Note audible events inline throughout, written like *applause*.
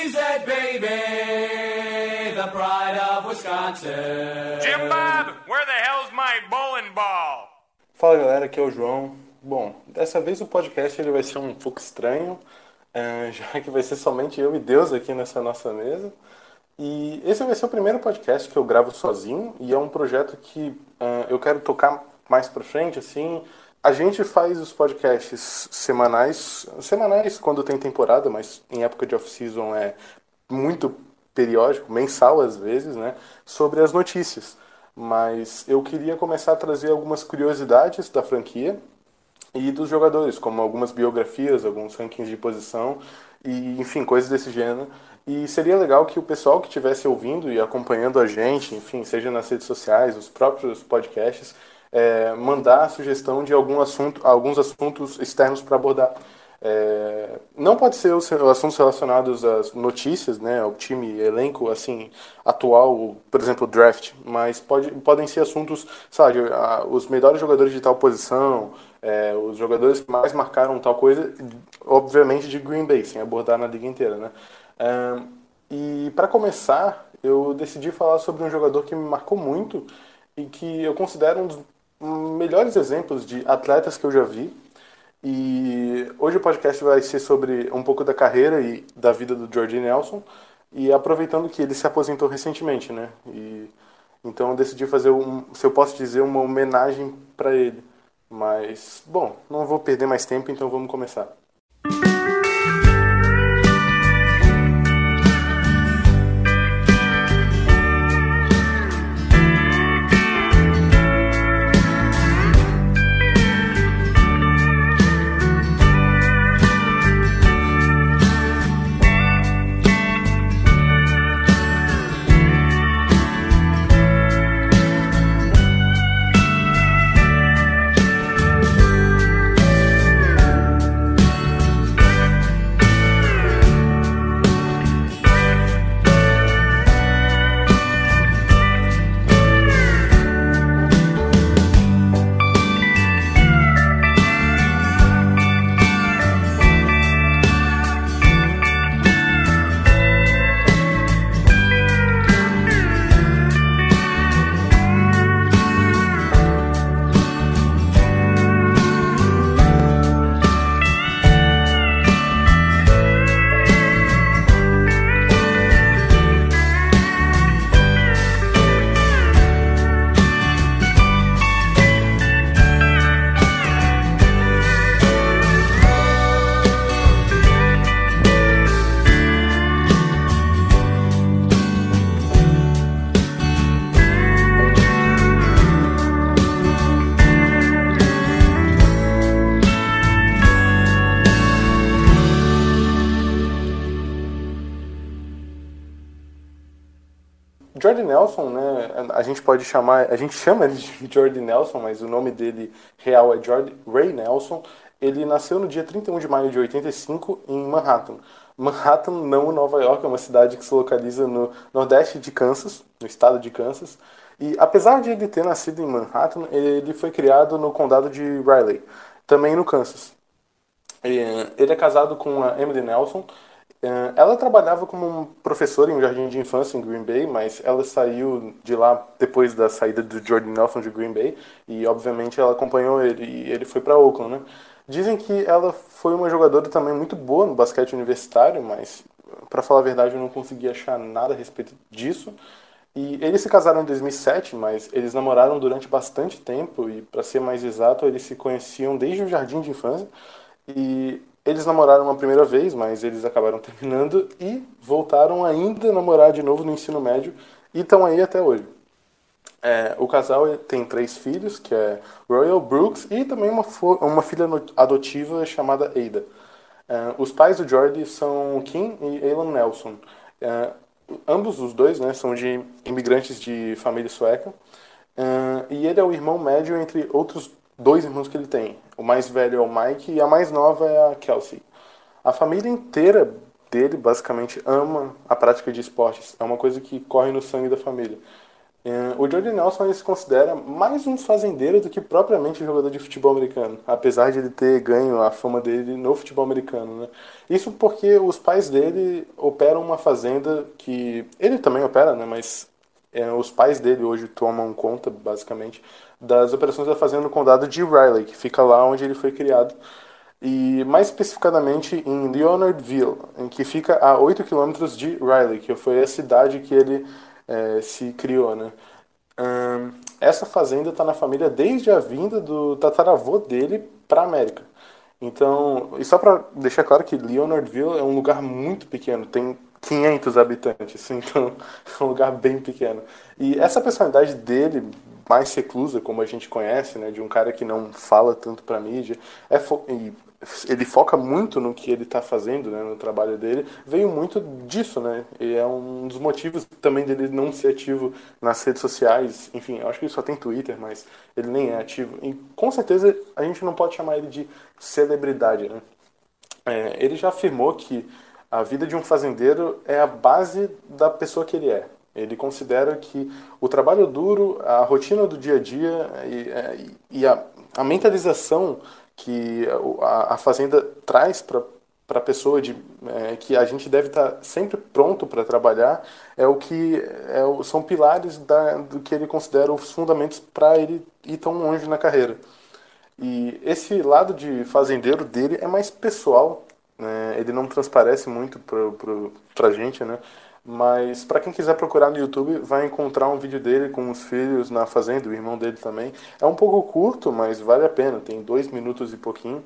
A cheesehead baby, the pride of Wisconsin. Jim Bob, where the hell's my bowling ball? Fala galera, aqui é o João. Bom, dessa vez o podcast ele vai ser um pouco estranho, eh, *laughs* já que vai ser somente eu e Deus aqui nessa nossa mesa. E esse vai ser o primeiro podcast que eu gravo sozinho e é um projeto que eh, eu quero tocar mais pra frente, assim. A gente faz os podcasts semanais, semanais quando tem temporada, mas em época de off-season é muito periódico, mensal às vezes, né, sobre as notícias. Mas eu queria começar a trazer algumas curiosidades da franquia e dos jogadores, como algumas biografias, alguns rankings de posição e, enfim, coisas desse gênero. E seria legal que o pessoal que estivesse ouvindo e acompanhando a gente, enfim, seja nas redes sociais, os próprios podcasts, é, mandar a sugestão de algum assunto, alguns assuntos externos para abordar. É, não pode ser os assuntos relacionados às notícias, né, ao time, elenco, assim, atual, por exemplo, draft, mas pode, podem ser assuntos, sabe, os melhores jogadores de tal posição, é, os jogadores que mais marcaram tal coisa, obviamente de Green Bay, sem abordar na liga inteira, né. É, e para começar, eu decidi falar sobre um jogador que me marcou muito e que eu considero um dos melhores exemplos de atletas que eu já vi. E hoje o podcast vai ser sobre um pouco da carreira e da vida do George Nelson. E aproveitando que ele se aposentou recentemente, né? E então eu decidi fazer um, se eu posso dizer, uma homenagem para ele. Mas, bom, não vou perder mais tempo, então vamos começar. Nelson, né? A gente pode chamar, a gente chama ele de Jordan Nelson, mas o nome dele real é Jordan Ray Nelson. Ele nasceu no dia 31 de maio de 85 em Manhattan. Manhattan, não Nova York, é uma cidade que se localiza no nordeste de Kansas, no estado de Kansas. E apesar de ele ter nascido em Manhattan, ele foi criado no condado de Riley, também no Kansas. E, Ele é casado com a Emily Nelson. Ela trabalhava como professora em um jardim de infância em Green Bay, mas ela saiu de lá depois da saída do Jordan Nelson de Green Bay e, obviamente, ela acompanhou ele e ele foi para Oakland, né? Dizem que ela foi uma jogadora também muito boa no basquete universitário, mas, para falar a verdade, eu não consegui achar nada a respeito disso. E eles se casaram em 2007, mas eles namoraram durante bastante tempo e, para ser mais exato, eles se conheciam desde o jardim de infância. E eles namoraram uma primeira vez, mas eles acabaram *laughs* terminando e voltaram ainda a namorar de novo no ensino médio e estão aí até hoje. É, o casal tem três filhos, que é Royal Brooks e também uma, uma filha adotiva chamada Ada. É, os pais do Jordi são Kim e Alan Nelson. É, ambos os dois né, são de imigrantes de família sueca. É, e ele é o irmão médio entre outros dois irmãos que ele tem. O mais velho é o Mike e a mais nova é a Kelsey. A família inteira dele basicamente ama a prática de esportes. É uma coisa que corre no sangue da família. É, O Jordan Nelson se considera mais um fazendeiro do que propriamente jogador de futebol americano, apesar de ele ter ganho a fama dele no futebol americano, né? Isso porque os pais dele operam uma fazenda que ele também opera, né? Mas os pais dele hoje tomam conta, basicamente, das operações da fazenda no condado de Riley, que fica lá onde ele foi criado e mais especificadamente em Leonardville, em que fica a 8 quilômetros de Riley, que foi a cidade que ele eh, se criou, né? Essa fazenda está na família desde a vinda do tataravô dele para a América. Então, e só para deixar claro que Leonardville é um lugar muito pequeno, tem 500 habitantes, *laughs* então é um lugar bem pequeno. E essa personalidade dele, mais reclusa, como a gente conhece, né, de um cara que não fala tanto para mídia, é fo- ele foca muito no que ele está fazendo, né, no trabalho dele, veio muito disso, né? E é um dos motivos também dele não ser ativo nas redes sociais. Enfim, acho que ele só tem Twitter, mas ele nem é ativo. E com certeza a gente não pode chamar ele de celebridade, né? É, ele já afirmou que a vida de um fazendeiro é a base da pessoa que ele é. Ele considera que o trabalho duro, a rotina do dia a dia e, é, e a, a mentalização que a, a fazenda traz para para a pessoa de é, que a gente deve estar sempre pronto para trabalhar é o que é, são pilares da, do que ele considera os fundamentos para ele ir tão longe na carreira. E esse lado de fazendeiro dele é mais pessoal, né? Ele não transparece muito pro, pro, pra gente, né? Mas para quem quiser procurar no YouTube, vai encontrar um vídeo dele com os filhos na fazenda, o irmão dele também. É um pouco curto, mas vale a pena. Tem dois minutos e pouquinho.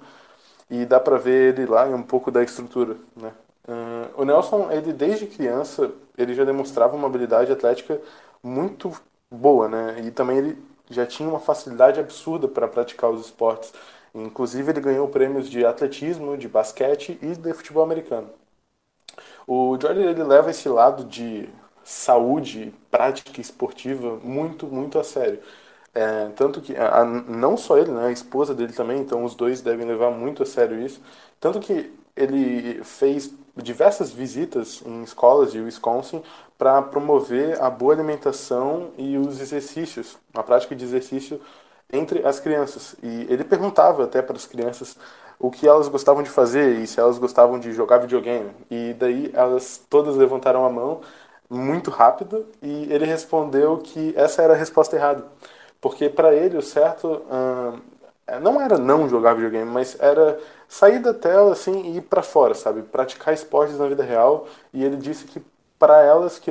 E dá pra ver ele lá e um pouco da estrutura, né? Ahn, o Nelson, ele desde criança, ele já demonstrava uma habilidade atlética muito boa, né? E também ele já tinha uma facilidade absurda para praticar os esportes. Inclusive, ele ganhou prêmios de atletismo, de basquete e de futebol americano. O Jordan ele leva esse lado de saúde, prática esportiva muito, muito a sério. É, tanto que a- não só ele, né, a esposa dele também, então os dois devem levar muito a sério isso. Tanto que ele fez diversas visitas em escolas de Wisconsin para promover a boa alimentação e os exercícios, a prática de exercício entre as crianças. E ele perguntava até para as crianças o que elas gostavam de fazer e se elas gostavam de jogar videogame. E daí elas todas levantaram a mão muito rápido e ele respondeu que essa era a resposta errada. Porque para ele o certo é, não era não jogar videogame, mas era sair da tela assim e ir para fora, sabe? Praticar esportes na vida real. E ele disse que para elas que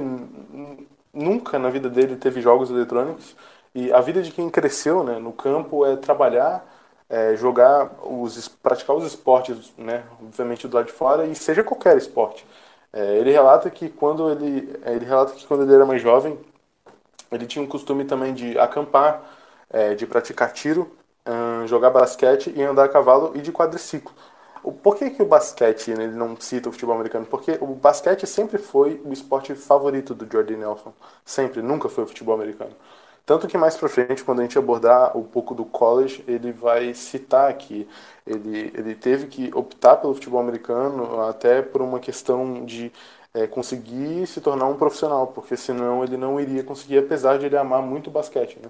nunca na vida dele teve jogos eletrônicos e a vida de quem cresceu, né, no campo é trabalhar, é, jogar os praticar os esportes, né, obviamente do lado de fora e seja qualquer esporte. É, ele relata que quando ele ele relata que quando ele era mais jovem ele tinha um costume também de acampar, eh, de praticar tiro, ahn, jogar basquete e andar a cavalo e de quadriciclo. O, por que, que o basquete né, ele não cita o futebol americano? Porque o basquete sempre foi o esporte favorito do Jordan Nelson. Sempre, nunca foi o futebol americano. Tanto que mais pra frente, quando a gente abordar um pouco do college, ele vai citar que ele, ele teve que optar pelo futebol americano até por uma questão de é, conseguir se tornar um profissional, porque senão ele não iria conseguir, apesar de ele amar muito o basquete, né?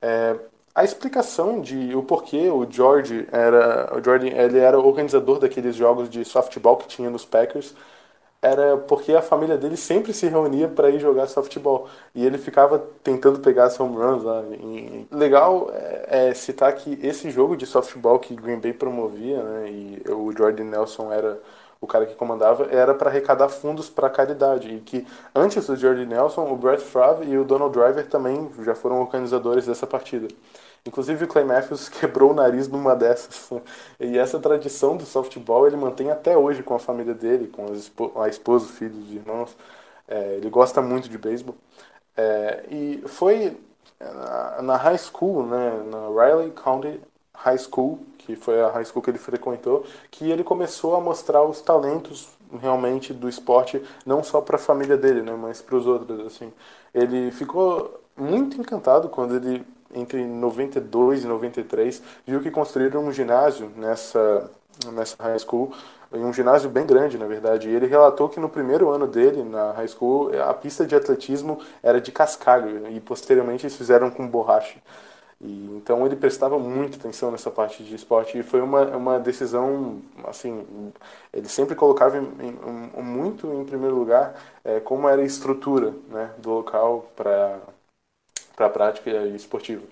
É, a explicação de o porquê o George era o Jordan ele era organizador daqueles jogos de softball que tinha nos Packers era porque a família dele sempre se reunia para ir jogar softball e ele ficava tentando pegar as home runs lá. E legal é, é citar que esse jogo de softball que Green Bay promovia, né, e o Jordan Nelson era o cara que comandava, era para arrecadar fundos para caridade e que antes do Jordan Nelson, o Brett Favre e o Donald Driver também já foram organizadores dessa partida. Inclusive o Clay Matthews *laughs* quebrou o nariz numa dessas. E essa tradição do softball ele mantém até hoje com a família dele, com a esposa, filhos, irmãos. É, ele gosta muito de beisebol. É, e foi na, na high school, né, na Riley County High School, que foi a high school que ele frequentou, que ele começou a mostrar os talentos realmente do esporte, não só para a família dele, né, mas para os outros, assim. Ele ficou muito encantado quando ele entre 92 e 93 viu que construíram um ginásio nessa nessa high school um ginásio bem grande, na verdade. E ele relatou que no primeiro ano dele, na high school, a pista de atletismo era de cascalho e posteriormente eles fizeram com borracha. E, então ele prestava muita atenção nessa parte de esporte e foi uma, uma decisão, assim, ele sempre colocava em, em, muito em primeiro lugar é, como era a estrutura né, do local para a prática esportiva.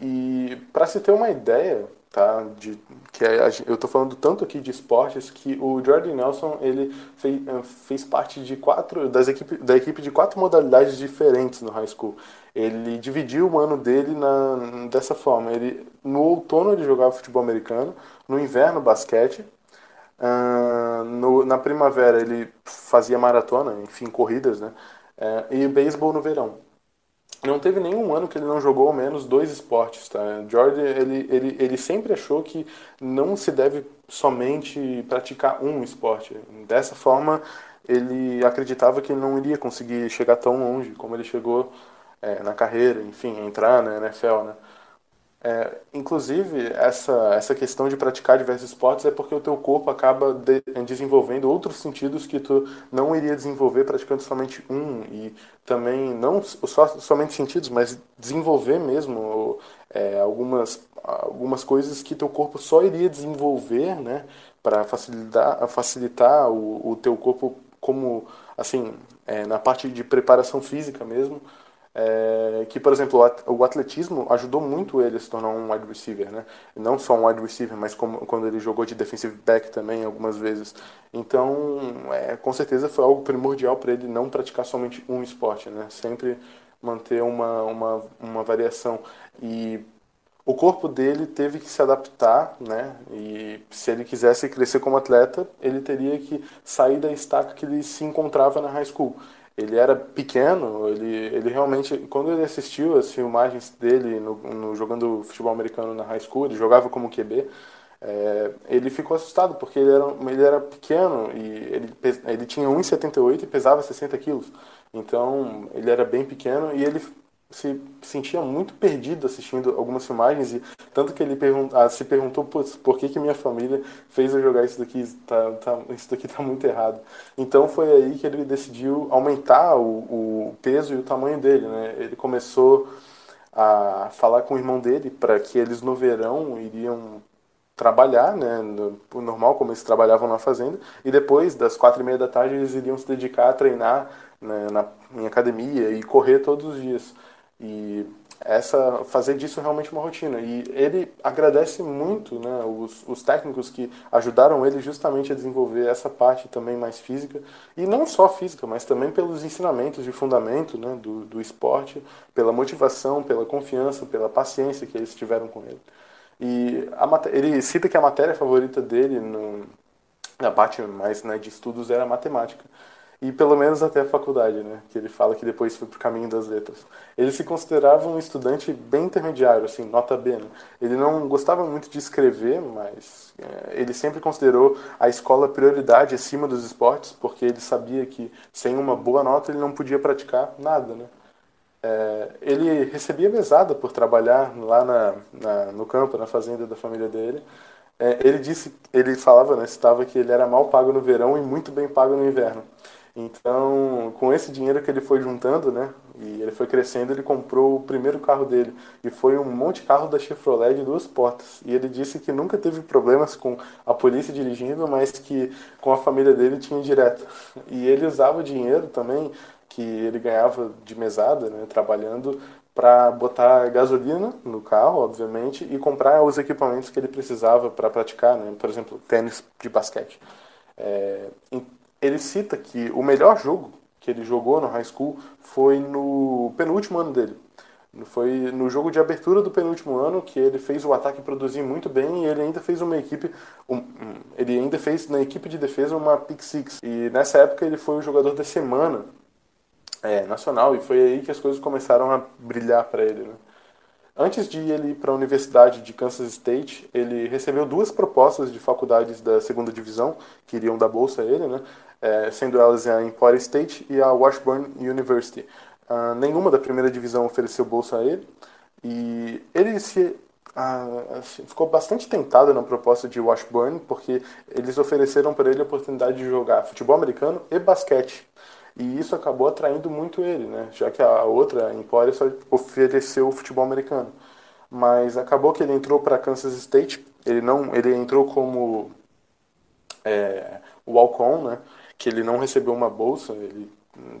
E para se ter uma ideia, tá? De, que eu estou falando tanto aqui de esportes que o Jordan Nelson ele fez, eh, fez parte de quatro das equipe, da equipe de quatro modalidades diferentes no high school. Ele dividiu o ano dele na, dessa forma. Ele no outono ele jogava futebol americano, no inverno basquete, uh, no, na primavera ele fazia maratona, enfim corridas, né? Uh, e beisebol no verão não teve nenhum ano que ele não jogou ao menos dois esportes, tá? Jordan, ele, ele, ele sempre achou que não se deve somente praticar um esporte. Dessa forma, ele acreditava que não iria conseguir chegar tão longe como ele chegou é, na carreira, enfim, entrar na NFL, né? É, inclusive, essa, essa questão de praticar diversos esportes é porque o teu corpo acaba de, desenvolvendo outros sentidos que tu não iria desenvolver praticando somente um. E também, não só, somente sentidos, mas desenvolver mesmo é, algumas, algumas coisas que teu corpo só iria desenvolver né, para facilitar, facilitar o, o teu corpo como, assim, é, na parte de preparação física mesmo é, que, por exemplo, o atletismo ajudou muito ele a se tornar um wide receiver, né? Não só um wide receiver, mas como, quando ele jogou de defensive back também algumas vezes. Então, é, com certeza foi algo primordial para ele não praticar somente um esporte, né? Sempre manter uma, uma, uma variação. E o corpo dele teve que se adaptar, né? E se ele quisesse crescer como atleta, ele teria que sair da estaca que ele se encontrava na high school ele era pequeno, ele, ele realmente, quando ele assistiu as filmagens dele no, no jogando futebol americano na high school, ele jogava como QB, é, ele ficou assustado porque ele era, ele era pequeno e ele, ele tinha 1,78 e pesava 60 quilos. Então ele era bem pequeno e ele se sentia muito perdido assistindo algumas filmagens e tanto que ele pergunta, se perguntou por que que minha família fez eu jogar isso daqui? Tá, tá, isso daqui tá muito errado. Então foi aí que ele decidiu aumentar o, o peso e o tamanho dele né? Ele começou a falar com o irmão dele para que eles no verão iriam trabalhar, né, no, normal como eles trabalhavam na fazenda, e depois das quatro e meia da tarde eles iriam se dedicar a treinar né, na, em academia e correr todos os dias. E essa fazer disso realmente uma rotina. E ele agradece muito né, os, os técnicos que ajudaram ele justamente a desenvolver essa parte também mais física. E não só física, mas também pelos ensinamentos de fundamento né, do, do esporte, pela motivação, pela confiança, pela paciência que eles tiveram com ele. E a, ele cita que a matéria favorita dele no, na parte mais né, de estudos era matemática e pelo menos até a faculdade, né? Que ele fala que depois foi pro caminho das letras. Ele se considerava um estudante bem intermediário, assim, nota B. Né? Ele não gostava muito de escrever, mas é, ele sempre considerou a escola prioridade acima dos esportes, porque ele sabia que sem uma boa nota ele não podia praticar nada, né? É, ele recebia mesada por trabalhar lá na, na, no campo, na fazenda da família dele. É, ele disse, ele falava, né, citava que ele era mal pago no verão e muito bem pago no inverno. Então, com esse dinheiro que ele foi juntando, né, e ele foi crescendo, ele comprou o primeiro carro dele, e foi um monte de carro da Chevrolet de duas portas. E ele disse que nunca teve problemas com a polícia dirigindo, mas que com a família dele tinha direto. E ele usava o dinheiro também que ele ganhava de mesada, né, trabalhando para botar gasolina no carro, obviamente, e comprar os equipamentos que ele precisava para praticar, né, por exemplo, tênis de basquete. É, ele cita que o melhor jogo que ele jogou no high school foi no penúltimo ano dele. Foi no jogo de abertura do penúltimo ano que ele fez o ataque produzir muito bem e ele ainda fez uma equipe, um, ele ainda fez na equipe de defesa uma pick six. E nessa época ele foi o jogador da semana é, nacional, e foi aí que as coisas começaram a brilhar para ele. Né? Antes de ele ir para a Universidade de Kansas State, ele recebeu duas propostas de faculdades da segunda divisão que iriam dar bolsa a ele, né? É, sendo elas a Empire State e a Washburn University. Uh, nenhuma da primeira divisão ofereceu bolsa a ele e ele se uh, ficou bastante tentado na proposta de Washburn porque eles ofereceram para ele a oportunidade de jogar futebol americano e basquete. E isso acabou atraindo muito ele, né? Já que a outra, a Empire, só ofereceu o futebol americano. Mas acabou que ele entrou para Kansas State. Ele não, ele entrou como é, walk-on, né? Que ele não recebeu uma bolsa. Ele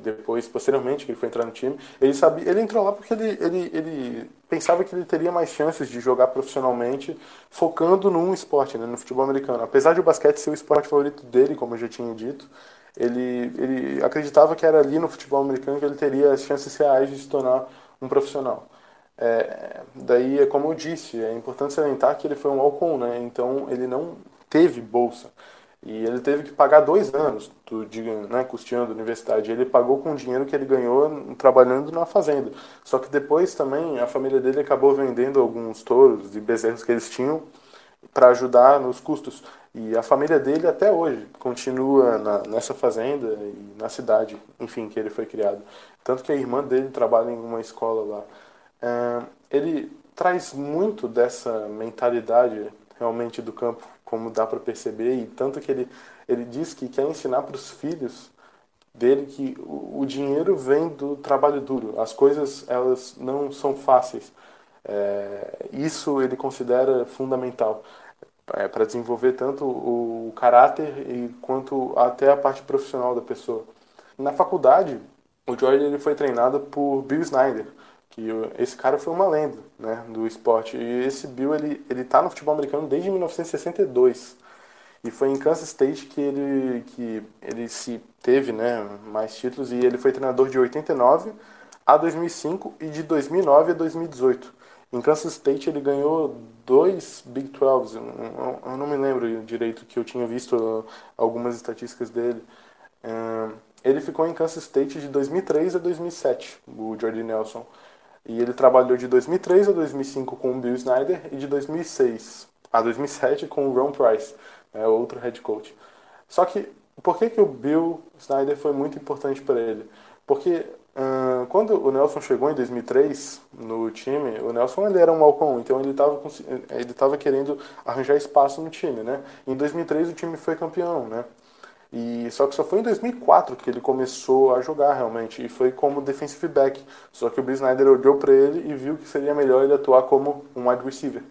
depois, posteriormente, que ele foi entrar no time, ele sabia, ele entrou lá porque ele, ele, ele pensava que ele teria mais chances de jogar profissionalmente, focando num esporte, né, no futebol americano. Apesar de o basquete ser o esporte favorito dele, como eu já tinha dito, ele, ele acreditava que era ali no futebol americano que ele teria as chances reais de se tornar um profissional. É, daí, é como eu disse, é importante salientar que ele foi um Alcon, né? Então ele não teve bolsa. E ele teve que pagar dois anos do, de, né, custeando a universidade. Ele pagou com o dinheiro que ele ganhou trabalhando na fazenda. Só que depois também a família dele acabou vendendo alguns touros e bezerros que eles tinham para ajudar nos custos. E a família dele até hoje continua na, nessa fazenda e na cidade, enfim, que ele foi criado. Tanto que a irmã dele trabalha em uma escola lá. É, ele traz muito dessa mentalidade realmente do campo, como dá para perceber, e tanto que ele, ele diz que quer ensinar para os filhos dele que o, o, dinheiro vem do trabalho duro. As coisas elas não são fáceis. É, isso ele considera fundamental é, para desenvolver tanto o, caráter e quanto até a parte profissional da pessoa. Na faculdade, o Jordan ele foi treinado por Bill Snyder, que esse cara foi uma lenda, né, do esporte. E esse Bill ele ele tá no futebol americano desde 1962. E foi em Kansas State que ele que ele se teve, né, mais títulos e ele foi treinador de 89 a 2005 e de 2009 a 2018. Em Kansas State ele ganhou dois Big 12. Eu não me lembro direito que eu tinha visto algumas estatísticas dele. Ele ficou em Kansas State de 2003 a 2007, o Jordi Nelson. E ele trabalhou de 2003 a 2005 com o Bill Snyder e de 2006 a 2007 com o Ron Price, né, outro head coach. Só que por que, que o Bill Snyder foi muito importante para ele? Porque quando o Nelson chegou em 2003 no time, o Nelson ele era um Malcom, então ele estava ele tava querendo arranjar espaço no time, né? Em 2003 o time foi campeão, né? E só que só foi em 2004 que ele começou a jogar realmente e foi como defensive back. Só que o Bill Snyder olhou para ele e viu que seria melhor ele atuar como um wide receiver.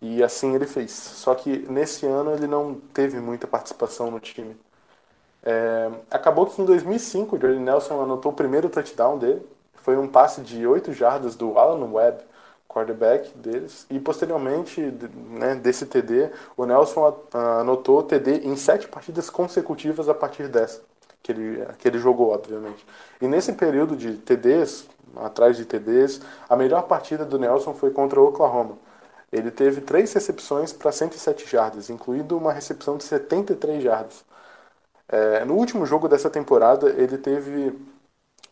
E assim ele fez. Só que nesse ano ele não teve muita participação no time. É, acabou que em 2005 o Jordan Nelson anotou o primeiro touchdown dele. Foi um passe de 8 jardas do Alan Webb, quarterback deles. E posteriormente, né, desse TD, o Nelson anotou TD em sete partidas consecutivas a partir dessa. Que ele, que ele jogou, obviamente. E nesse período de TDs, atrás de TDs, a melhor partida do Nelson foi contra o Oklahoma. Ele teve três recepções para 107 jardas, incluindo uma recepção de 73 jardas. É, no último jogo dessa temporada, ele teve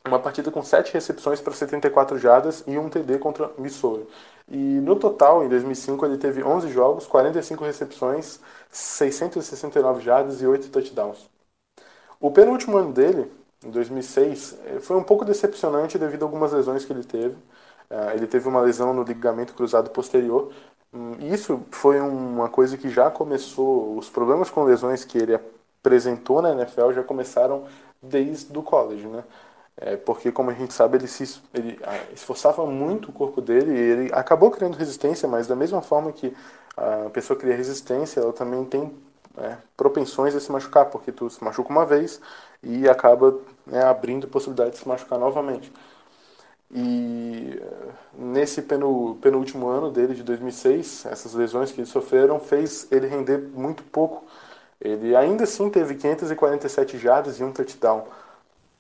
uma partida com 7 recepções para 74 jardas e um TD contra Missouri. E no total, em 2005, ele teve 11 jogos, 45 recepções, 669 jardas e 8 touchdowns. O penúltimo ano dele, em 2006, eh, foi um pouco decepcionante devido a algumas lesões que ele teve. É, ele teve uma lesão no ligamento cruzado posterior. Hum, isso foi uma coisa que já começou, os problemas com lesões que ele apresentou na NFL já começaram desde o college, né? É, porque, como a gente sabe, ele se ele esforçava muito o corpo dele e ele acabou criando resistência, mas da mesma forma que a pessoa cria resistência, ela também tem é, propensões a se machucar, porque tu se machuca uma vez e acaba né, abrindo possibilidade de se machucar novamente. E nesse penúltimo ano dele, de 2006, essas lesões que ele sofreram fez ele render muito pouco ele ainda assim teve 547 jardas e um touchdown,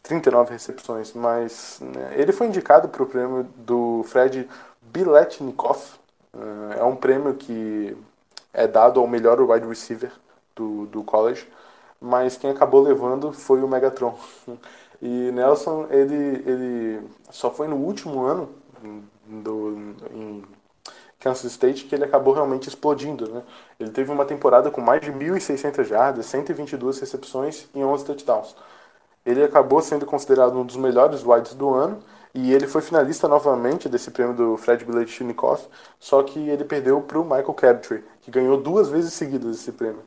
39 recepções, mas né, ele foi indicado para o prêmio do Fred Biletnikoff. Uh, é um prêmio que é dado ao melhor wide receiver do, do college, mas quem acabou levando foi o Megatron. *laughs* E Nelson, ele, ele só foi no último ano do, em Kansas State que ele acabou realmente explodindo, né? Ele teve uma temporada com mais de 1.600 jardas, 122 recepções e 11 touchdowns. Ele acabou sendo considerado um dos melhores wides do ano e ele foi finalista novamente desse prêmio do Fred Biletnikoff, só que ele perdeu para o Michael Crabtree, que ganhou duas vezes seguidas esse prêmio.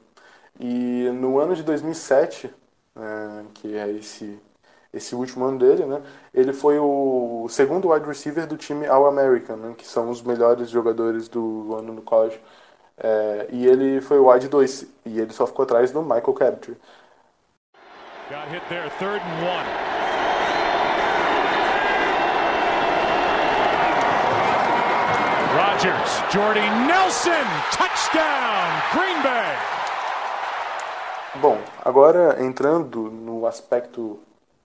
E no ano de 2007, é, que é esse esse último ano dele, né? Ele foi o segundo wide receiver do time All-American, né, que são os melhores jogadores do ano no college. É, e ele foi o wide 2, e ele só ficou atrás do Michael Crabtree. Got hit there, third and one. Rodgers, Jordy Nelson, touchdown, Green Bay. Bom, agora entrando no aspecto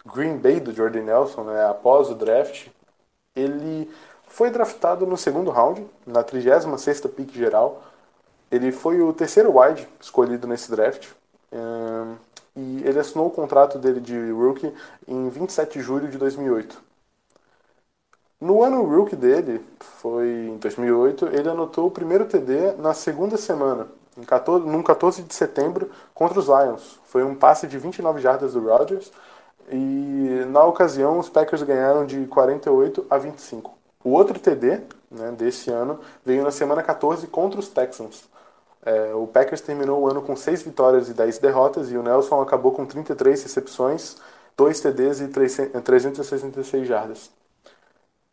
Green Bay do Jordy Nelson, né, após o draft, ele foi draftado no segundo round, na 36ª pick geral. Ele foi o terceiro wide escolhido nesse draft. E ele assinou o contrato dele de rookie em 27 de julho de 2008. No ano rookie dele, foi em 2008, ele anotou o primeiro TD na segunda semana, em 14, num 14 de setembro, contra os Lions. Foi um passe de 29 jardas do Rodgers e na ocasião os Packers ganharam de 48 a 25. O outro TD né, desse ano veio na semana 14 contra os Texans. É, o Packers terminou o ano com 6 vitórias e 10 derrotas e o Nelson acabou com 33 recepções, 2 TDs e 366 jardas.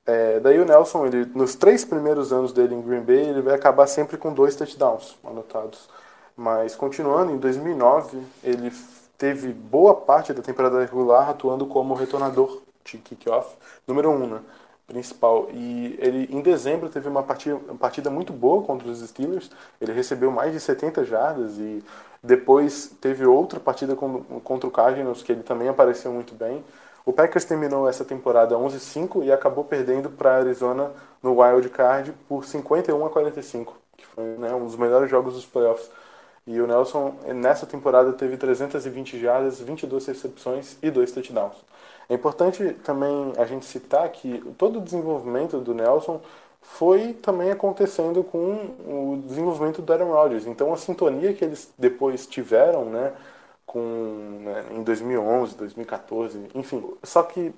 É, daí o Nelson, ele, nos três primeiros anos dele em Green Bay, ele vai acabar sempre com dois touchdowns anotados. Mas continuando, em 2009, ele teve boa parte da temporada regular atuando como retornador de kickoff número um, né, principal. E ele em dezembro teve uma partida, uma partida muito boa contra os Steelers. Ele recebeu mais de 70 jardas e depois teve outra partida contra o Cardinals que ele também apareceu muito bem. O Packers terminou essa temporada 11-5 e acabou perdendo para Arizona no Wild Card por 51 a 45, que foi né, um dos melhores jogos dos playoffs. E o Nelson, nessa temporada, teve 320 jardas, 22 recepções e 2 touchdowns. É importante também a gente citar que todo o desenvolvimento do Nelson foi também acontecendo com o desenvolvimento do Aaron Rodgers. Então a sintonia que eles depois tiveram, né, com né, em 2011, 2014, enfim. Só que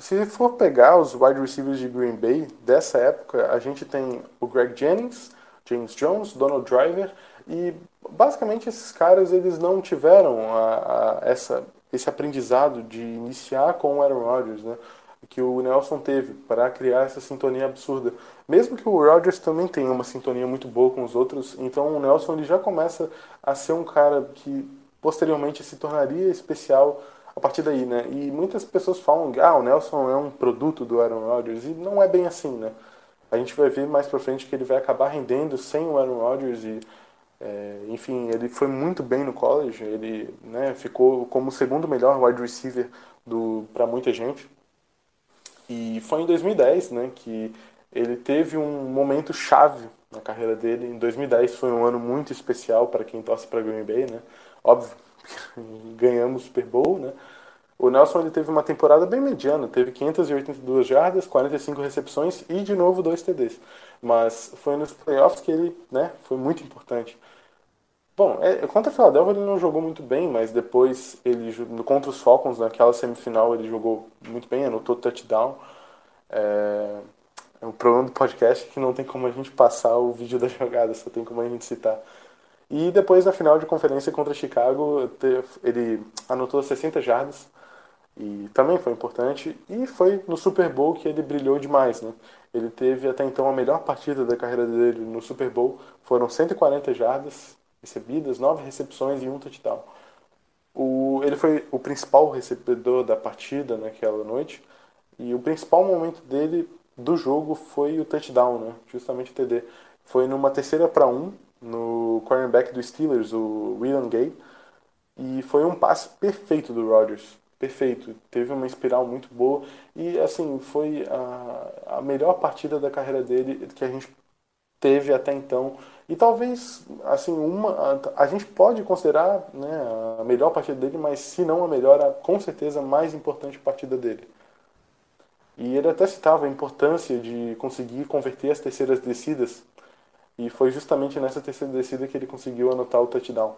se for pegar os wide receivers de Green Bay dessa época, a gente tem o Greg Jennings, James Jones, Donald Driver e basicamente esses caras eles não tiveram a, a, essa, esse aprendizado de iniciar com o Aaron Rodgers, né? que o Nelson teve para criar essa sintonia absurda. Mesmo que o Rodgers também tenha uma sintonia muito boa com os outros, então o Nelson ele já começa a ser um cara que posteriormente se tornaria especial a partir daí, né? E muitas pessoas falam ah, o Nelson é um produto do Aaron Rodgers e não é bem assim, né? A gente vai ver mais para frente que ele vai acabar rendendo sem o Aaron Rodgers e é, enfim, ele foi muito bem no college, ele né, ficou como o segundo melhor wide receiver para muita gente. E foi em 2010 né, que ele teve um momento chave na carreira dele. Em 2010 foi um ano muito especial para quem torce para Green Bay, né? Óbvio, *laughs* ganhamos o Super Bowl, né? O Nelson ele teve uma temporada bem mediana, teve 582 jardas, 45 recepções e de novo dois TDs. Mas foi nos playoffs que ele, né, foi muito importante. Bom, é, contra a Philadelphia ele não jogou muito bem, mas depois ele contra os Falcons naquela semifinal ele jogou muito bem, anotou touchdown. É, é o problema do podcast é que não tem como a gente passar o vídeo da *laughs* jogada, só tem como a gente citar. E depois na final de conferência contra Chicago ele anotou 60 jardas e também foi importante e foi no Super Bowl que ele brilhou demais, né? Ele teve até então a melhor partida da carreira dele no Super Bowl, foram 140 jardas recebidas, nove recepções e um touchdown. O, ele foi o principal recebedor da partida naquela noite e o principal momento dele do jogo foi o touchdown, né? justamente o TD. Foi numa terceira para um no cornerback do Steelers, o William Gay, e foi um passe perfeito do Rodgers, perfeito. Teve uma espiral muito boa e assim foi a, a melhor partida da carreira dele que a gente teve até então e talvez, assim, uma, a, a gente pode considerar né, a melhor partida dele, mas se não a melhor, a, com certeza a mais importante partida dele. E ele até citava a importância de conseguir converter as terceiras descidas, e foi justamente nessa terceira descida que ele conseguiu anotar o touchdown.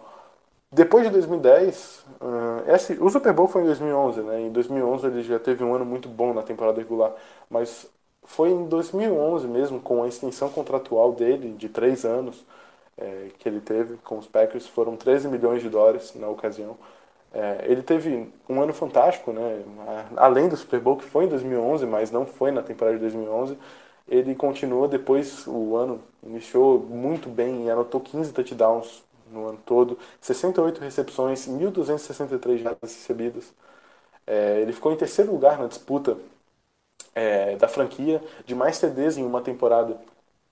Depois de 2010, uh, esse, o Super Bowl foi em 2011, né? Em 2011 ele já teve um ano muito bom na temporada regular, mas foi em 2011 mesmo, com a extensão contratual dele de três anos é, que ele teve com os Packers, foram 13 milhões de dólares na ocasião. É, ele teve um ano fantástico, né? Além do Super Bowl que foi em 2011, mas não foi na temporada de 2011. Ele continuou depois o ano, iniciou muito bem e anotou 15 touchdowns no ano todo, 68 recepções, 1.263 jardas recebidas. É, ele ficou em terceiro lugar na disputa é, da franquia de mais TDs em uma temporada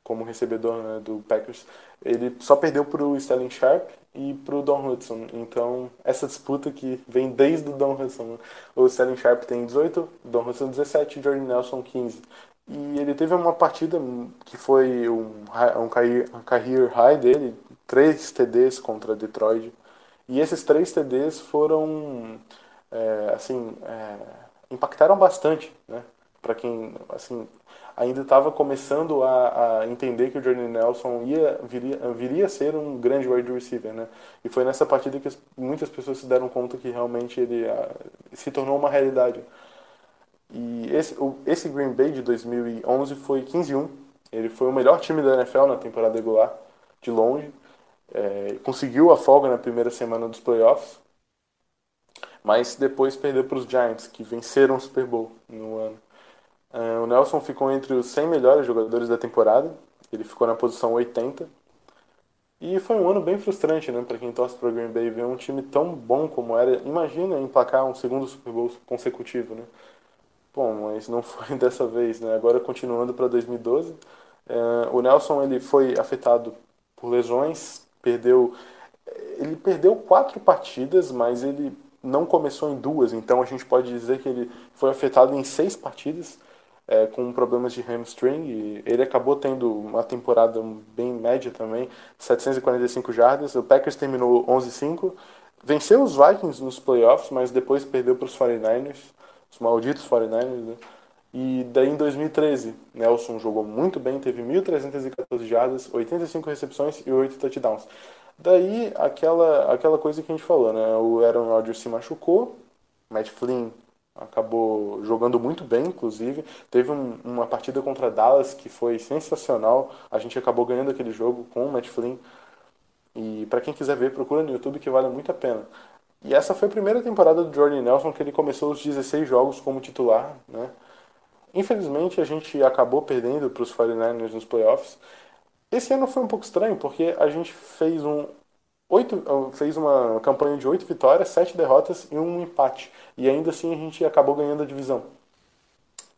como recebedor né, do Packers. Ele só perdeu para o Sterling Sharp e para o Don Hudson. Então, essa disputa que vem desde o Don Hudson. Né? O Sterling Sharp tem 18, o Don Hudson 17 e Jordan Nelson 15. E ele teve uma partida que foi um, um career, high dele, três TDs contra Detroit. E esses três TDs foram, é, assim, é, impactaram bastante, né? Para quem, assim, ainda estava começando a, a, entender que o Jordan Nelson ia, viria, viria a ser um grande wide receiver, né? E foi nessa partida que muitas pessoas se deram conta que realmente ele a, se tornou uma realidade. E esse, o, esse Green Bay de 2011 foi 15-1. Ele foi o melhor time da NFL na temporada regular, de longe. É, conseguiu a folga na primeira semana dos playoffs, mas depois perdeu para os Giants, que venceram o Super Bowl no ano. É, o Nelson ficou entre os 100 melhores jogadores da temporada, ele ficou na posição 80. E foi um ano bem frustrante, né, para quem torce para o Green Bay ver um time tão bom como era. Imagina emplacar um segundo Super Bowl consecutivo, né? Bom, mas não *laughs* foi dessa vez, né? Agora continuando para 2012, é, o Nelson ele foi afetado por lesões, perdeu ele perdeu quatro partidas, mas ele não começou em duas, então a gente pode dizer que ele foi afetado em seis partidas é, com problemas de hamstring ele acabou tendo uma temporada bem média também, 745 jardas. O Packers terminou 11-5, venceu os Vikings nos playoffs, mas depois perdeu para os 49ers, os malditos 49ers, né? E daí em 2013, Nelson jogou muito bem, teve 1.314 jardas, 85 recepções e 8 touchdowns. Daí aquela, aquela coisa que a gente falou, né? O Aaron Rodgers se machucou, Matt Flynn acabou jogando muito bem, inclusive. Teve um, uma partida contra Dallas que foi sensacional. A gente acabou ganhando aquele jogo com o Matt Flynn. E para quem quiser ver, procura no YouTube que vale muito a pena. E essa foi a primeira temporada do Jordan Nelson que ele começou os 16 jogos como titular, né? Infelizmente, a gente acabou perdendo para os 49ers nos playoffs. Esse ano foi um pouco estranho, porque a gente fez, um oito, fez uma campanha de oito vitórias, sete derrotas e um empate. E ainda assim a gente acabou ganhando a divisão.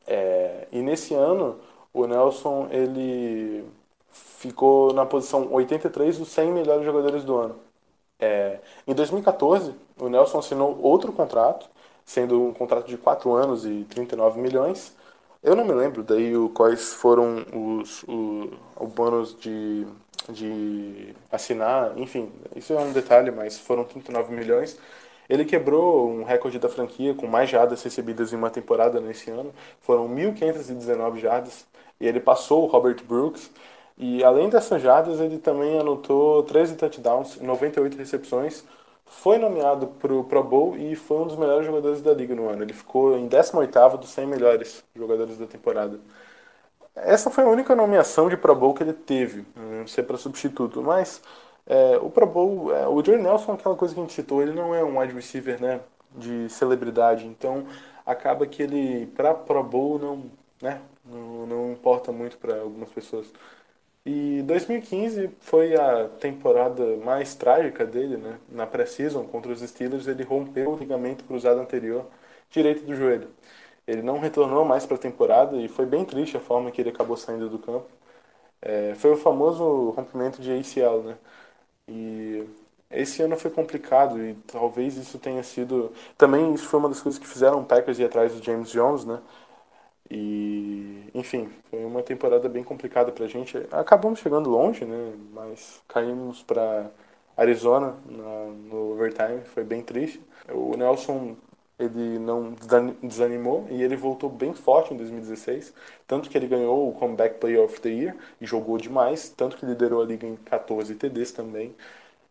É, e nesse ano, o Nelson ele ficou na posição 83 dos 100 melhores jogadores do ano. É, em 2014, o Nelson assinou outro contrato, sendo um contrato de 4 anos e 39 milhões, eu não me lembro daí quais foram os, o bônus de, de assinar, enfim, isso é um detalhe, mas foram 39 milhões. Ele quebrou um recorde da franquia com mais jardas recebidas em uma temporada nesse ano. Foram 1.519 jardas e ele passou o Robert Brooks. E além dessas jardas, ele também anotou 13 touchdowns, 98 recepções, foi nomeado para o Pro Bowl e foi um dos melhores jogadores da liga no ano. Ele ficou em 18º dos 100 melhores jogadores da temporada. Essa foi a única nomeação de Pro Bowl que ele teve, não sei para substituto, mas é, o Pro Bowl, é, o Jordan Nelson, aquela coisa que a gente citou, ele não é um wide receiver, né, de celebridade, então acaba que ele para Pro Bowl não, né, não, não importa muito para algumas pessoas. E 2015 foi a temporada mais trágica dele, né? Na pré-season contra os Steelers, ele rompeu o ligamento cruzado anterior direito do joelho. Ele não retornou mais para a temporada e foi bem triste a forma que ele acabou saindo do campo. É, foi o famoso rompimento de ACL, né? E esse ano foi complicado e talvez isso tenha sido. Também isso foi uma das coisas que fizeram o Packers ir atrás do James Jones, né? E, enfim, foi uma temporada bem complicada pra gente. Acabamos chegando longe, né? Mas caímos para Arizona na, no overtime, foi bem triste. O Nelson ele não desanimou e ele voltou bem forte em 2016, tanto que ele ganhou o Comeback Player of the Year e jogou demais, tanto que liderou a liga em 14 TDs também.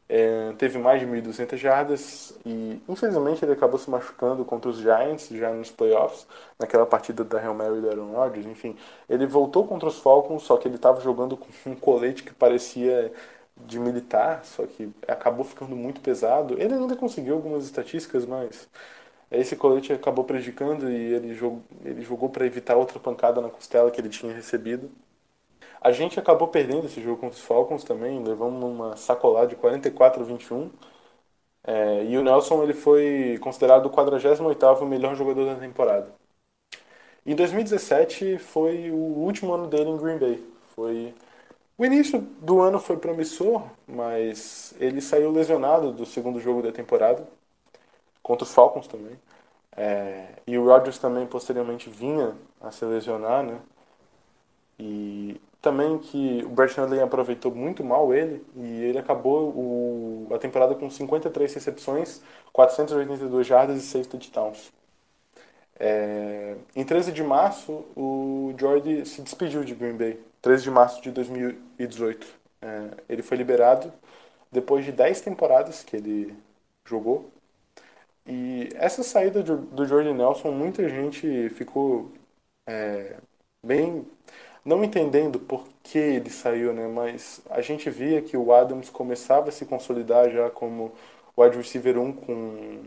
É, teve mais de 1.200 jardas e infelizmente ele acabou se machucando contra os Giants já nos playoffs, naquela partida da Real Mary e da Aaron Rodgers. Enfim, ele voltou contra os Falcons, só que ele estava jogando com um colete que parecia de militar, só que acabou ficando muito pesado. Ele ainda conseguiu algumas estatísticas, mas esse colete acabou prejudicando e ele jogou, ele jogou para evitar outra pancada na costela que ele tinha recebido. A gente acabou perdendo esse jogo contra os Falcons também, levamos uma sacolada de 44 a 21. É, e o Nelson ele foi considerado o 48º melhor jogador da temporada. Em 2017 foi o último ano dele em Green Bay. Foi o início do ano foi promissor, mas ele saiu lesionado do segundo jogo da temporada contra os Falcons também. É, e o Rodgers também posteriormente vinha a se lesionar, né? E também que o Brett Hundley aproveitou muito mal ele e ele acabou o, a temporada com 53 recepções, 482 jardas e 6 touchdowns. É, em 13 de março, o Jordi se despediu de Green Bay. 13 de março de 2018. É, ele foi liberado depois de 10 temporadas que ele jogou. E essa saída do, do Jordan Nelson, muita gente ficou é, bem não entendendo por que ele saiu, né? Mas a gente via que o Adams começava a se consolidar já como wide receiver 1 com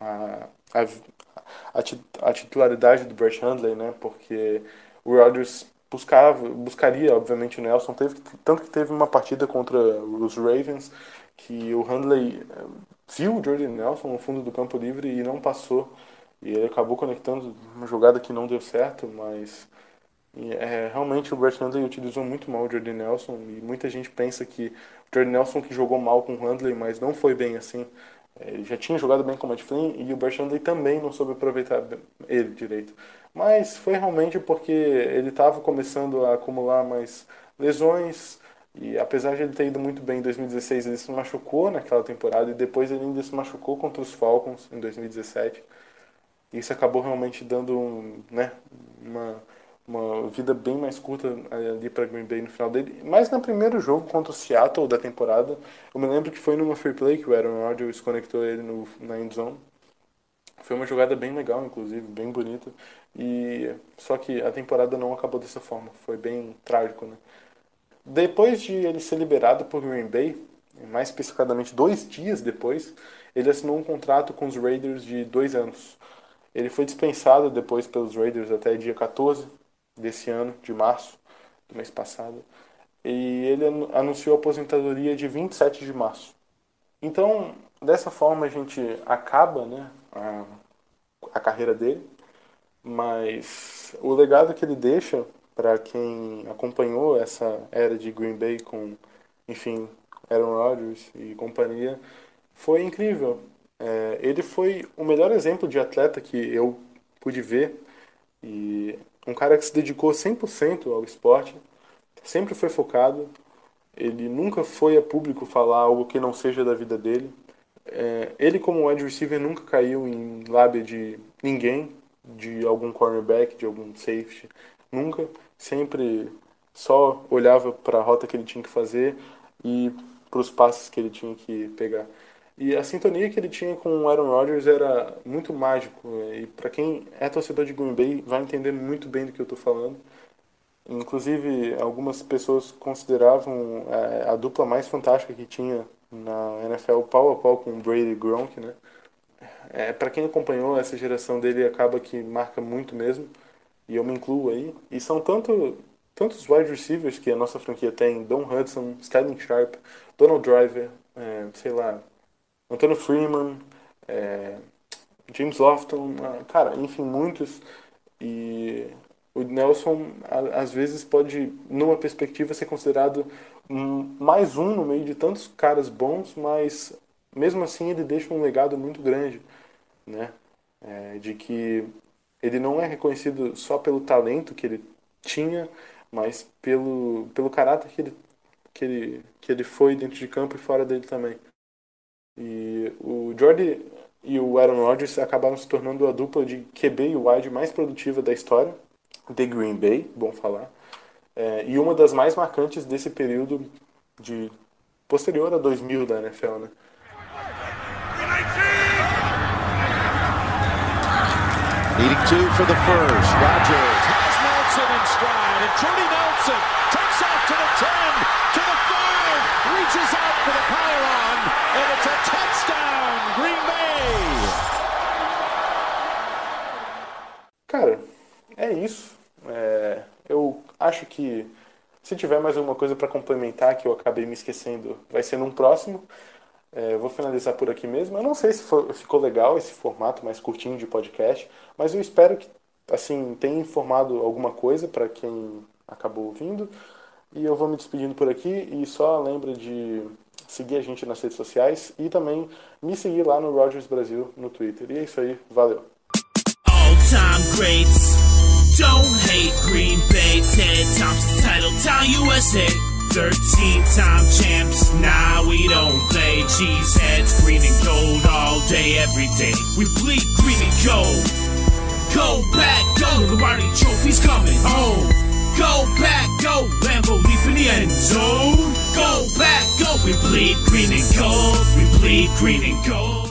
a, a, a, titularidade do Brett Hundley, né? Porque o Rodgers buscava, buscaria, obviamente, o Nelson. Teve, tanto que teve uma partida contra os Ravens que o Handley eh, viu o Jordan Nelson no fundo do campo livre e não passou. E ele acabou conectando uma jogada que não deu certo, mas é, realmente o Brett Handley utilizou muito mal o Jordan Nelson e muita gente pensa que o Jordan Nelson que jogou mal com o Handley, mas não foi bem assim. É, ele já tinha jogado bem com o Matt Flynn e o Brett Handley também não soube aproveitar ele direito. Mas foi realmente porque ele estava começando a acumular mais lesões, e apesar de ele ter ido muito bem em 2016, ele se machucou naquela temporada e depois ele ainda se machucou contra os Falcons em 2017. Isso acabou realmente dando um, né, uma, uma vida bem mais curta ali para Green Bay no final dele. Mas no primeiro jogo contra o Seattle da temporada, eu me lembro que foi numa free play que o Aaron Rodgers conectou ele no, na end zone. Foi uma jogada bem legal, inclusive, bem bonita. E só que a temporada não acabou dessa forma, foi bem trágico, né? Depois de ele ser liberado por Green Bay, mais especificadamente dois dias depois, ele assinou um contrato com os Raiders de dois anos. Ele foi dispensado depois pelos Raiders até dia 14 desse ano, de março do mês passado. E ele anunciou a aposentadoria de 27 de março. Então, dessa forma, a gente acaba né, a, a carreira dele, mas o legado que ele deixa para quem acompanhou essa era de Green Bay com, enfim, Aaron Rodgers e companhia, foi incrível. É, ele foi o melhor exemplo de atleta que eu pude ver e um cara que se dedicou 100% ao esporte, sempre foi focado, ele nunca foi a público falar algo que não seja da vida dele. É, ele como wide receiver nunca caiu em lábia de ninguém, de algum cornerback, de algum safety, nunca sempre só olhava para a rota que ele tinha que fazer e para os passos que ele tinha que pegar. E a sintonia que ele tinha com o Aaron Rodgers era muito mágico. E para quem é torcedor de Green Bay vai entender muito bem do que eu estou falando. Inclusive, algumas pessoas consideravam a, a, dupla mais fantástica que tinha na NFL pau a pau com Brady Gronk, né? É, para quem acompanhou essa geração dele, acaba que marca muito mesmo e eu me incluo aí. E são tanto, tantos wide receivers que a nossa franquia tem: Don Hudson, Styling Sharp, Donald Driver, é, sei lá, Antonio Freeman, é, James Lofton, cara, enfim, muitos. E o Nelson, às vezes, pode, numa perspectiva, ser considerado mais um no meio de tantos caras bons, mas mesmo assim ele deixa um legado muito grande, né? É, de que ele não é reconhecido só pelo talento que ele tinha, mas pelo, pelo caráter que ele, que, ele, que ele foi dentro de campo e fora dele também. E o Jordy e o Aaron Rodgers acabaram se tornando a dupla de QB e wide mais produtiva da história de Green Bay, bom falar, é, e uma das mais marcantes desse período de posterior a 2000 da NFL, né? 82 for the first. Rodgers has Nelson in stride, and Jordy Nelson takes off to the 10, to the 5, reaches out for the pylon, and it's a touchdown, Green Bay. Cara, é isso. É, eu acho que se tiver mais alguma coisa para complementar que eu acabei me esquecendo, vai ser num próximo. É, vou finalizar por aqui mesmo. Eu não sei se for- ficou legal esse formato mais curtinho de podcast, mas eu espero que assim tenha informado alguma coisa para quem acabou ouvindo. E eu vou me despedindo por aqui e só lembra de seguir a gente nas redes sociais e também me seguir lá no Rogers Brasil no Twitter. E é isso aí, valeu. Don't hate Green Bay, Ted Thompson, title town USA. 13-time champs, nah we don't play. Cheeseheads, green and gold, all day, every day. We bleed green and gold. Go back, go, the Lombardi trophies coming home. Go back, go, Lambo leap in the end zone. Go back, go, we bleed green and gold. We bleed green and gold.